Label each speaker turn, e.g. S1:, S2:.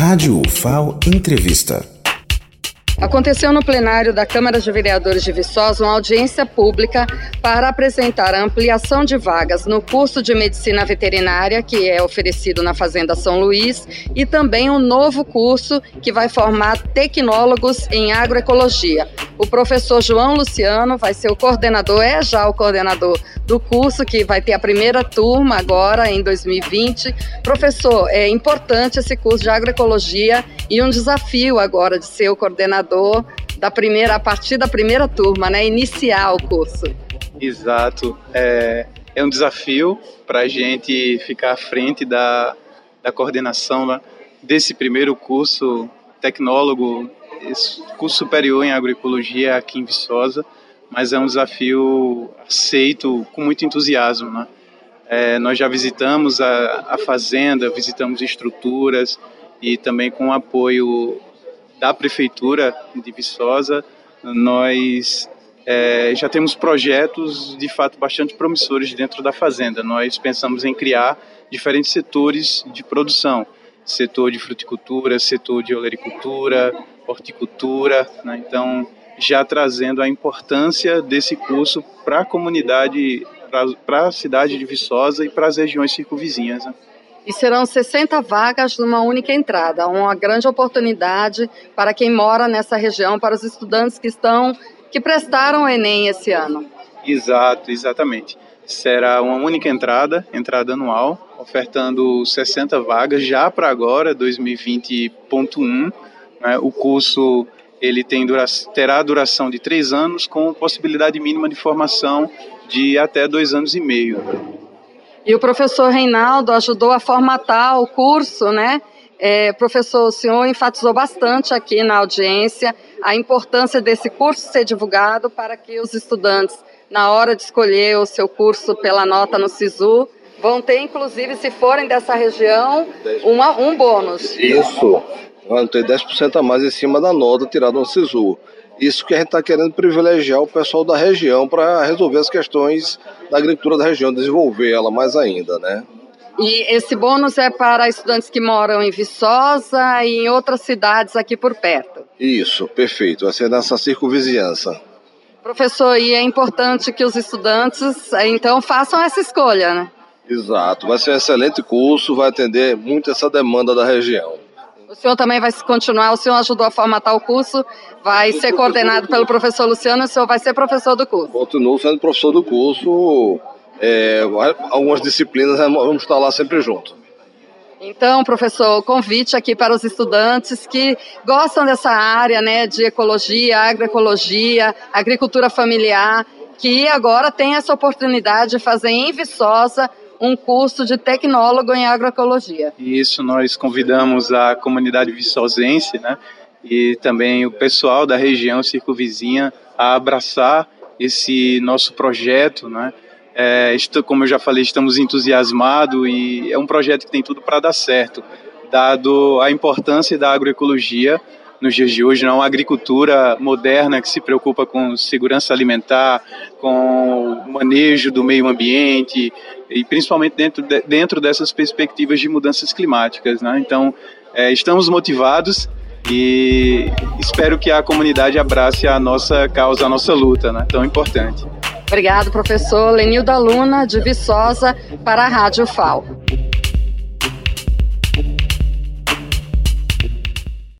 S1: Rádio UFAO Entrevista.
S2: Aconteceu no plenário da Câmara de Vereadores de Viçosa uma audiência pública para apresentar a ampliação de vagas no curso de Medicina Veterinária, que é oferecido na Fazenda São Luís, e também um novo curso que vai formar tecnólogos em agroecologia. O professor João Luciano vai ser o coordenador, é já o coordenador do curso, que vai ter a primeira turma agora, em 2020. Professor, é importante esse curso de agroecologia e um desafio agora de ser o coordenador da primeira, a partir da primeira turma, né? Iniciar o curso.
S3: Exato. É, é um desafio para a gente ficar à frente da, da coordenação né, desse primeiro curso tecnólogo, curso superior em agroecologia aqui em Viçosa, mas é um desafio aceito com muito entusiasmo, né? É, nós já visitamos a, a fazenda, visitamos estruturas e também com apoio da Prefeitura de Viçosa, nós é, já temos projetos de fato bastante promissores dentro da fazenda. Nós pensamos em criar diferentes setores de produção, setor de fruticultura, setor de olericultura, horticultura, né? então já trazendo a importância desse curso para a comunidade, para a cidade de Viçosa e para as regiões circunvizinhas. Né?
S2: E serão 60 vagas numa única entrada, uma grande oportunidade para quem mora nessa região, para os estudantes que estão que prestaram o ENEM esse ano.
S3: Exato, exatamente. Será uma única entrada, entrada anual, ofertando 60 vagas já para agora, 2020.1. Né? O curso ele tem dura terá duração de três anos, com possibilidade mínima de formação de até dois anos e meio.
S2: E o professor Reinaldo ajudou a formatar o curso, né? É, professor, o senhor enfatizou bastante aqui na audiência a importância desse curso ser divulgado para que os estudantes, na hora de escolher o seu curso pela nota no SISU, vão ter, inclusive, se forem dessa região, uma, um bônus.
S4: Isso, vão ter 10% a mais em cima da nota tirada no SISU. Isso que a gente está querendo privilegiar o pessoal da região para resolver as questões da agricultura da região, desenvolver ela mais ainda, né?
S2: E esse bônus é para estudantes que moram em Viçosa e em outras cidades aqui por perto.
S4: Isso, perfeito. Vai ser nessa circunvizinhança.
S2: Professor, e é importante que os estudantes, então, façam essa escolha, né?
S4: Exato. Vai ser um excelente curso, vai atender muito essa demanda da região.
S2: O senhor também vai continuar, o senhor ajudou a formatar o curso, vai ser coordenado pelo professor Luciano, o senhor vai ser professor do curso.
S4: Continuo sendo professor do curso, é, algumas disciplinas vamos estar lá sempre junto.
S2: Então, professor, convite aqui para os estudantes que gostam dessa área né, de ecologia, agroecologia, agricultura familiar, que agora tem essa oportunidade de fazer em Viçosa um curso de tecnólogo em agroecologia.
S3: Isso nós convidamos a comunidade viçosense, né, e também o pessoal da região circunvizinha a abraçar esse nosso projeto, né? É, como eu já falei, estamos entusiasmados e é um projeto que tem tudo para dar certo, dado a importância da agroecologia nos dias de hoje, não uma agricultura moderna que se preocupa com segurança alimentar, com o manejo do meio ambiente e principalmente dentro, de, dentro dessas perspectivas de mudanças climáticas. Né? Então, é, estamos motivados e espero que a comunidade abrace a nossa causa, a nossa luta, né? tão importante.
S2: Obrigado, professor Lenilda Luna, de Viçosa, para a Rádio FAO.